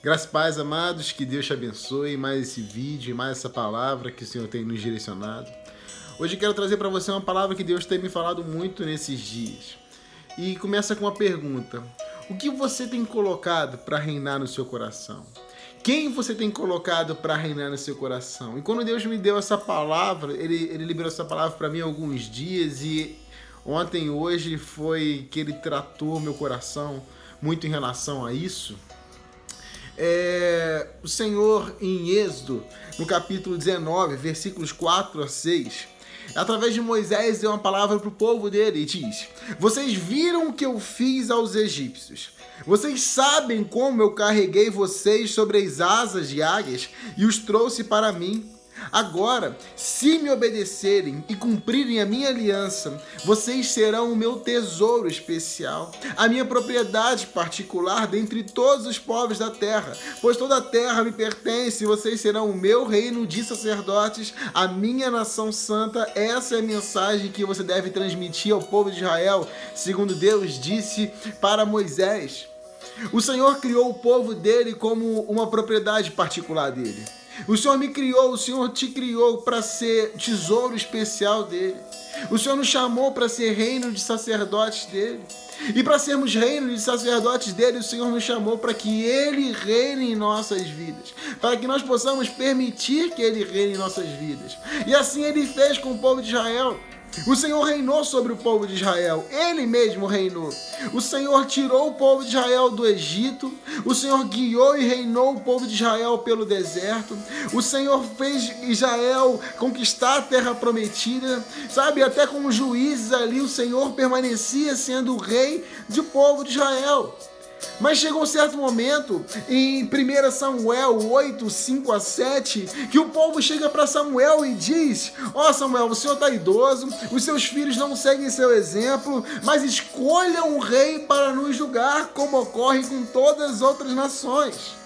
Graças paz, amados, que Deus te abençoe. Mais esse vídeo, mais essa palavra que o Senhor tem nos direcionado. Hoje quero trazer para você uma palavra que Deus tem me falado muito nesses dias. E começa com uma pergunta: O que você tem colocado para reinar no seu coração? Quem você tem colocado para reinar no seu coração? E quando Deus me deu essa palavra, Ele, ele liberou essa palavra para mim há alguns dias e ontem hoje foi que Ele tratou meu coração muito em relação a isso é, o Senhor em Êxodo, no capítulo 19, versículos 4 a 6, através de Moisés, deu uma palavra para o povo dele e diz: Vocês viram o que eu fiz aos egípcios. Vocês sabem como eu carreguei vocês sobre as asas de águias e os trouxe para mim. Agora, se me obedecerem e cumprirem a minha aliança, vocês serão o meu tesouro especial, a minha propriedade particular dentre todos os povos da terra, pois toda a terra me pertence e vocês serão o meu reino de sacerdotes, a minha nação santa. Essa é a mensagem que você deve transmitir ao povo de Israel, segundo Deus disse para Moisés. O Senhor criou o povo dele como uma propriedade particular dele. O Senhor me criou, o Senhor te criou para ser tesouro especial dele. O Senhor nos chamou para ser reino de sacerdotes dele. E para sermos reino de sacerdotes dele, o Senhor nos chamou para que ele reine em nossas vidas, para que nós possamos permitir que ele reine em nossas vidas. E assim ele fez com o povo de Israel. O Senhor reinou sobre o povo de Israel, ele mesmo reinou. O Senhor tirou o povo de Israel do Egito, o Senhor guiou e reinou o povo de Israel pelo deserto, o Senhor fez Israel conquistar a terra prometida, sabe? Até com os juízes ali, o Senhor permanecia sendo o rei do povo de Israel. Mas chegou um certo momento, em 1 Samuel 8, 5 a 7, que o povo chega para Samuel e diz: Ó oh, Samuel, o senhor está idoso, os seus filhos não seguem seu exemplo, mas escolha um rei para nos julgar, como ocorre com todas as outras nações.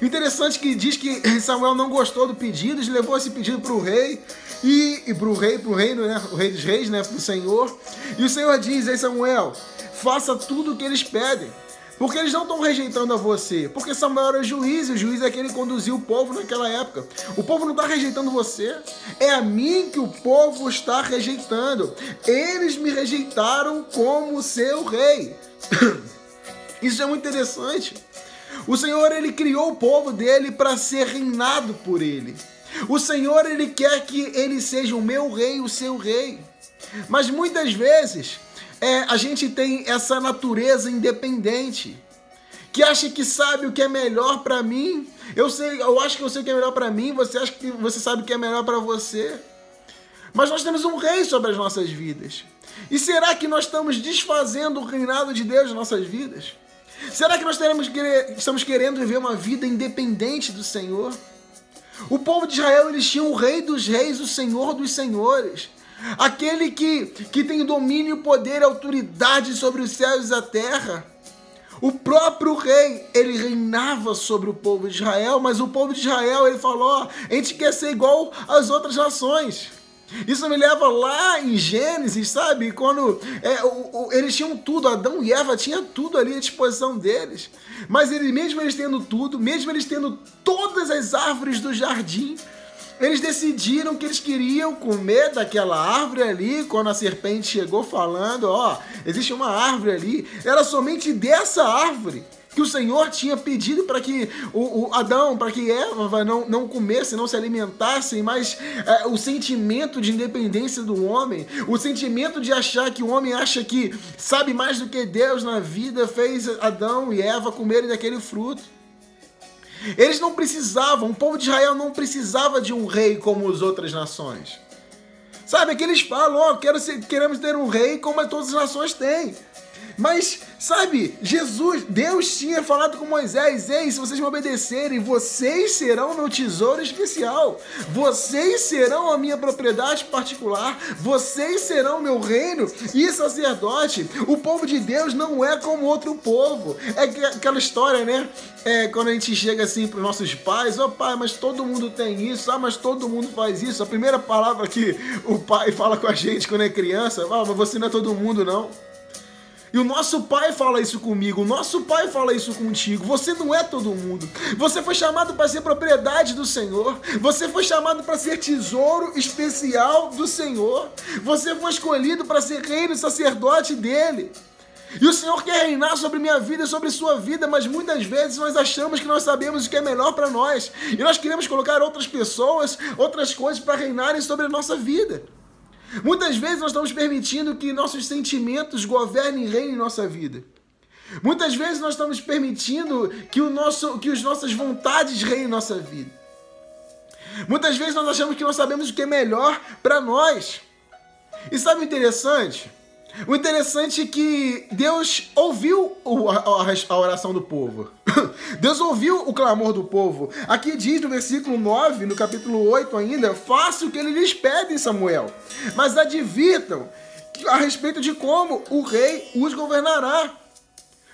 Interessante que diz que Samuel não gostou do pedido, levou esse pedido para o rei e, e para o rei, para o reino, né? O rei dos reis, né? Para o Senhor. E o Senhor diz: Ei Samuel, faça tudo o que eles pedem. Porque eles não estão rejeitando a você. Porque Samuel era juiz, e o juiz é quem conduziu o povo naquela época. O povo não está rejeitando você. É a mim que o povo está rejeitando. Eles me rejeitaram como seu rei. Isso é muito interessante. O Senhor ele criou o povo dele para ser reinado por ele. O Senhor ele quer que ele seja o meu rei, o seu rei. Mas muitas vezes é, a gente tem essa natureza independente que acha que sabe o que é melhor para mim. Eu sei, eu acho que eu sei o que é melhor para mim, você acha que você sabe o que é melhor para você. Mas nós temos um rei sobre as nossas vidas. E será que nós estamos desfazendo o reinado de Deus nas nossas vidas? Será que nós teremos, estamos querendo viver uma vida independente do Senhor? O povo de Israel eles tinham o rei dos reis, o senhor dos senhores. Aquele que, que tem domínio, poder e autoridade sobre os céus e a terra. O próprio rei, ele reinava sobre o povo de Israel, mas o povo de Israel, ele falou: a gente quer ser igual às outras nações. Isso me leva lá em Gênesis, sabe? Quando é, o, o, eles tinham tudo, Adão e Eva tinham tudo ali à disposição deles. Mas ele, mesmo eles tendo tudo, mesmo eles tendo todas as árvores do jardim, eles decidiram que eles queriam comer daquela árvore ali, quando a serpente chegou falando, ó, existe uma árvore ali. Era somente dessa árvore que o Senhor tinha pedido para que o, o Adão, para que Eva não, não comessem, não se alimentassem, mas é, o sentimento de independência do homem, o sentimento de achar que o homem acha que sabe mais do que Deus na vida, fez Adão e Eva comerem daquele fruto. Eles não precisavam, o povo de Israel não precisava de um rei como as outras nações. Sabe, que eles falam, ó, oh, queremos ter um rei como todas as nações têm. Mas, sabe, Jesus, Deus tinha falado com Moisés: Ei, se vocês me obedecerem, vocês serão meu tesouro especial, vocês serão a minha propriedade particular, vocês serão meu reino e sacerdote. O povo de Deus não é como outro povo. É aquela história, né? É, quando a gente chega assim para os nossos pais: Ó oh, pai, mas todo mundo tem isso, ah, mas todo mundo faz isso. A primeira palavra que o pai fala com a gente quando é criança: Ah, mas você não é todo mundo, não. E o nosso pai fala isso comigo, o nosso pai fala isso contigo. Você não é todo mundo. Você foi chamado para ser propriedade do Senhor. Você foi chamado para ser tesouro especial do Senhor. Você foi escolhido para ser reino e sacerdote dele. E o Senhor quer reinar sobre minha vida e sobre sua vida, mas muitas vezes nós achamos que nós sabemos o que é melhor para nós. E nós queremos colocar outras pessoas, outras coisas para reinarem sobre a nossa vida. Muitas vezes nós estamos permitindo que nossos sentimentos governem e reinem nossa vida. Muitas vezes nós estamos permitindo que, o nosso, que as nossas vontades reinem nossa vida. Muitas vezes nós achamos que nós sabemos o que é melhor para nós. E sabe o interessante? O interessante é que Deus ouviu a oração do povo. Deus ouviu o clamor do povo. Aqui diz no versículo 9, no capítulo 8 ainda: faça o que ele lhes pede, Samuel. Mas advirtam a respeito de como o rei os governará.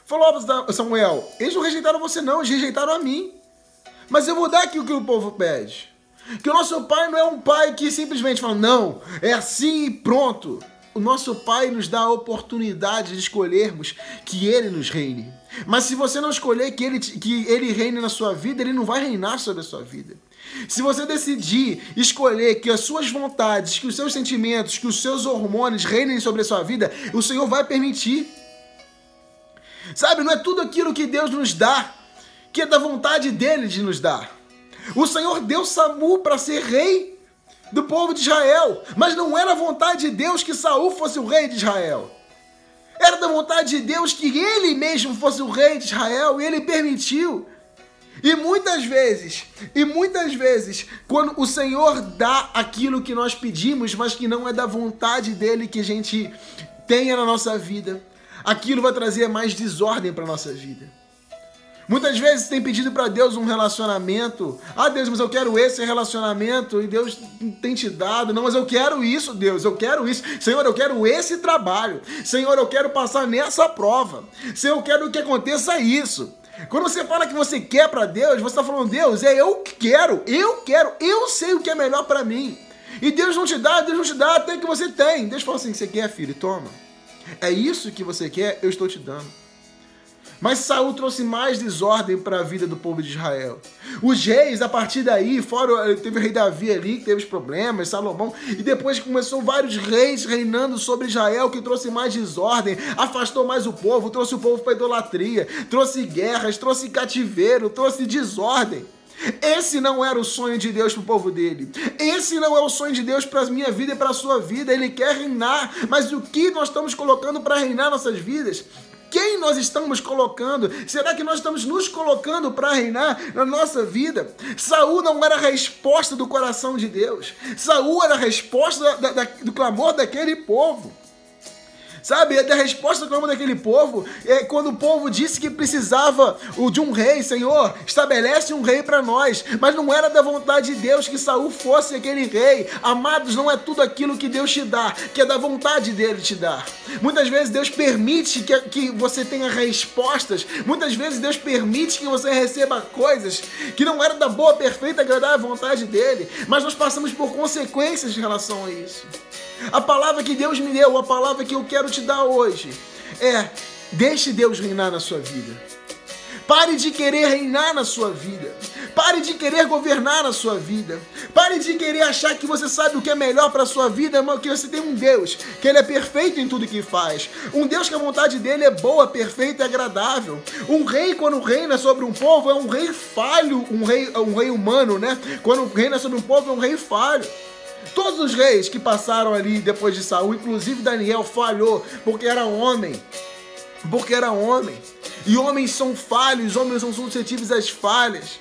Falou Samuel: eles não rejeitaram você, não, eles rejeitaram a mim. Mas eu vou dar aqui o que o povo pede. Que o nosso pai não é um pai que simplesmente fala, não, é assim e pronto o nosso Pai nos dá a oportunidade de escolhermos que Ele nos reine. Mas se você não escolher que ele, que ele reine na sua vida, Ele não vai reinar sobre a sua vida. Se você decidir escolher que as suas vontades, que os seus sentimentos, que os seus hormônios reinem sobre a sua vida, o Senhor vai permitir. Sabe, não é tudo aquilo que Deus nos dá que é da vontade dele de nos dar. O Senhor deu Samu para ser rei do povo de Israel. Mas não era vontade de Deus que Saul fosse o rei de Israel. Era da vontade de Deus que ele mesmo fosse o rei de Israel e ele permitiu. E muitas vezes, e muitas vezes, quando o Senhor dá aquilo que nós pedimos, mas que não é da vontade dele que a gente tenha na nossa vida, aquilo vai trazer mais desordem para nossa vida. Muitas vezes tem pedido para Deus um relacionamento. Ah, Deus, mas eu quero esse relacionamento e Deus tem te dado. Não, mas eu quero isso, Deus, eu quero isso. Senhor, eu quero esse trabalho. Senhor, eu quero passar nessa prova. Senhor, eu quero que aconteça isso. Quando você fala que você quer para Deus, você está falando, Deus, é eu que quero, eu quero, eu sei o que é melhor para mim. E Deus não te dá, Deus não te dá até que você tem. Deus fala assim: você quer, filho? Toma. É isso que você quer, eu estou te dando. Mas Saul trouxe mais desordem para a vida do povo de Israel. Os reis, a partir daí, fora teve o rei Davi ali, que teve os problemas, Salomão, e depois começou vários reis reinando sobre Israel, que trouxe mais desordem, afastou mais o povo, trouxe o povo para idolatria, trouxe guerras, trouxe cativeiro, trouxe desordem. Esse não era o sonho de Deus para o povo dele. Esse não é o sonho de Deus para a minha vida e para a sua vida. Ele quer reinar, mas o que nós estamos colocando para reinar nossas vidas? Quem nós estamos colocando? Será que nós estamos nos colocando para reinar na nossa vida? Saul não era a resposta do coração de Deus. Saul era a resposta da, da, do clamor daquele povo. Sabe, a resposta do clamor daquele povo é quando o povo disse que precisava de um rei, Senhor, estabelece um rei para nós. Mas não era da vontade de Deus que Saul fosse aquele rei. Amados, não é tudo aquilo que Deus te dá, que é da vontade dele te dar. Muitas vezes Deus permite que, que você tenha respostas, muitas vezes Deus permite que você receba coisas que não eram da boa, perfeita, agradável vontade dele, mas nós passamos por consequências em relação a isso. A palavra que Deus me deu, a palavra que eu quero te dar hoje é: deixe Deus reinar na sua vida. Pare de querer reinar na sua vida. Pare de querer governar na sua vida. Pare de querer achar que você sabe o que é melhor para sua vida, mas que você tem um Deus, que ele é perfeito em tudo que faz. Um Deus que a vontade dele é boa, perfeita e agradável. Um rei quando reina sobre um povo é um rei falho, um rei, um rei humano, né? Quando reina sobre um povo é um rei falho. Todos os reis que passaram ali depois de Saul, inclusive Daniel, falhou porque era homem. Porque era homem. E homens são falhos, homens são suscetíveis às falhas.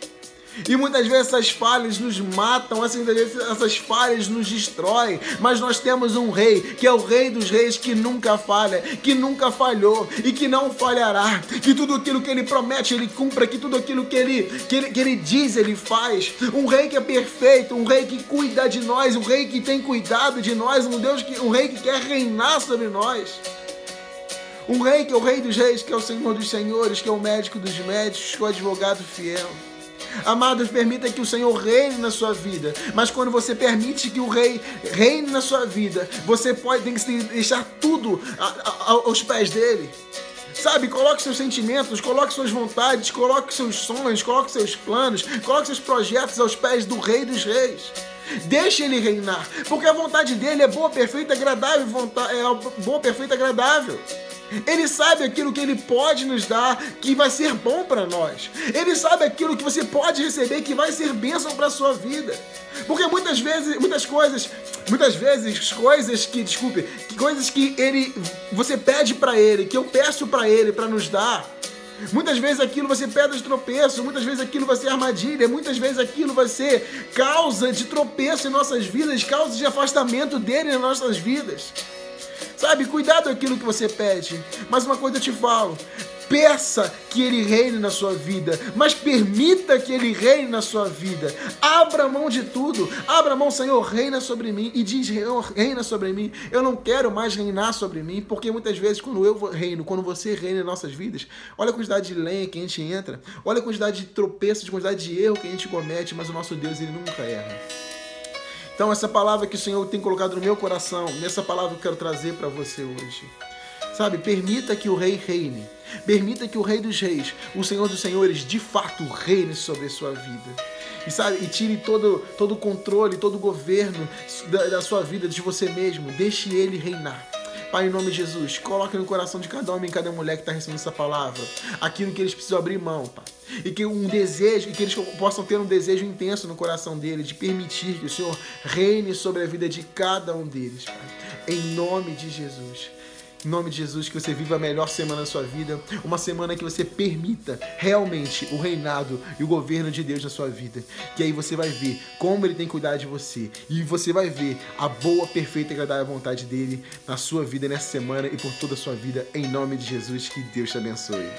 E muitas vezes essas falhas nos matam, assim, essas falhas nos destroem. Mas nós temos um rei, que é o rei dos reis, que nunca falha, que nunca falhou e que não falhará. Que tudo aquilo que ele promete, ele cumpra, que tudo aquilo que ele, que ele, que ele diz, ele faz. Um rei que é perfeito, um rei que cuida de nós, um rei que tem cuidado de nós, um Deus que, um rei que quer reinar sobre nós. Um rei que é o rei dos reis, que é o Senhor dos senhores, que é o médico dos médicos, que é o advogado fiel. Amados, permita que o Senhor reine na sua vida. Mas quando você permite que o Rei reine na sua vida, você pode tem que deixar tudo aos pés dele. Sabe, coloque seus sentimentos, coloque suas vontades, coloque seus sonhos, coloque seus planos, coloque seus projetos aos pés do Rei dos Reis. Deixe ele reinar, porque a vontade dele é boa, perfeita, agradável, é boa, perfeita, agradável. Ele sabe aquilo que ele pode nos dar que vai ser bom para nós. Ele sabe aquilo que você pode receber que vai ser bênção para sua vida. Porque muitas vezes, muitas coisas, muitas vezes coisas que, desculpe, coisas que ele você pede para ele, que eu peço para ele para nos dar, Muitas vezes aquilo vai ser pedra de tropeço, muitas vezes aquilo vai ser armadilha, muitas vezes aquilo vai ser causa de tropeço em nossas vidas, causa de afastamento dele em nossas vidas. Sabe, cuidado aquilo que você pede. Mas uma coisa eu te falo: peça que ele reine na sua vida, mas permita que ele reine na sua vida. Abra mão de tudo. Abra mão, Senhor, reina sobre mim e diz: reina sobre mim. Eu não quero mais reinar sobre mim, porque muitas vezes quando eu reino, quando você reina em nossas vidas, olha a quantidade de lenha que a gente entra, olha a quantidade de tropeços, a quantidade de erro que a gente comete, mas o nosso Deus ele nunca erra. Então, essa palavra que o Senhor tem colocado no meu coração, nessa palavra eu quero trazer para você hoje. Sabe, permita que o Rei reine. Permita que o Rei dos Reis, o Senhor dos Senhores, de fato reine sobre a sua vida. E sabe, e tire todo todo o controle, todo o governo da, da sua vida de você mesmo. Deixe ele reinar. Pai, em nome de Jesus, coloque no coração de cada homem e cada mulher que está recebendo essa palavra aquilo que eles precisam abrir mão, Pai. E que um desejo, e que eles possam ter um desejo intenso no coração deles de permitir que o Senhor reine sobre a vida de cada um deles, Pai. Em nome de Jesus. Em nome de Jesus, que você viva a melhor semana da sua vida, uma semana que você permita realmente o reinado e o governo de Deus na sua vida. Que aí você vai ver como Ele tem cuidado de você e você vai ver a boa, perfeita e agradável vontade dele na sua vida nessa semana e por toda a sua vida. Em nome de Jesus, que Deus te abençoe.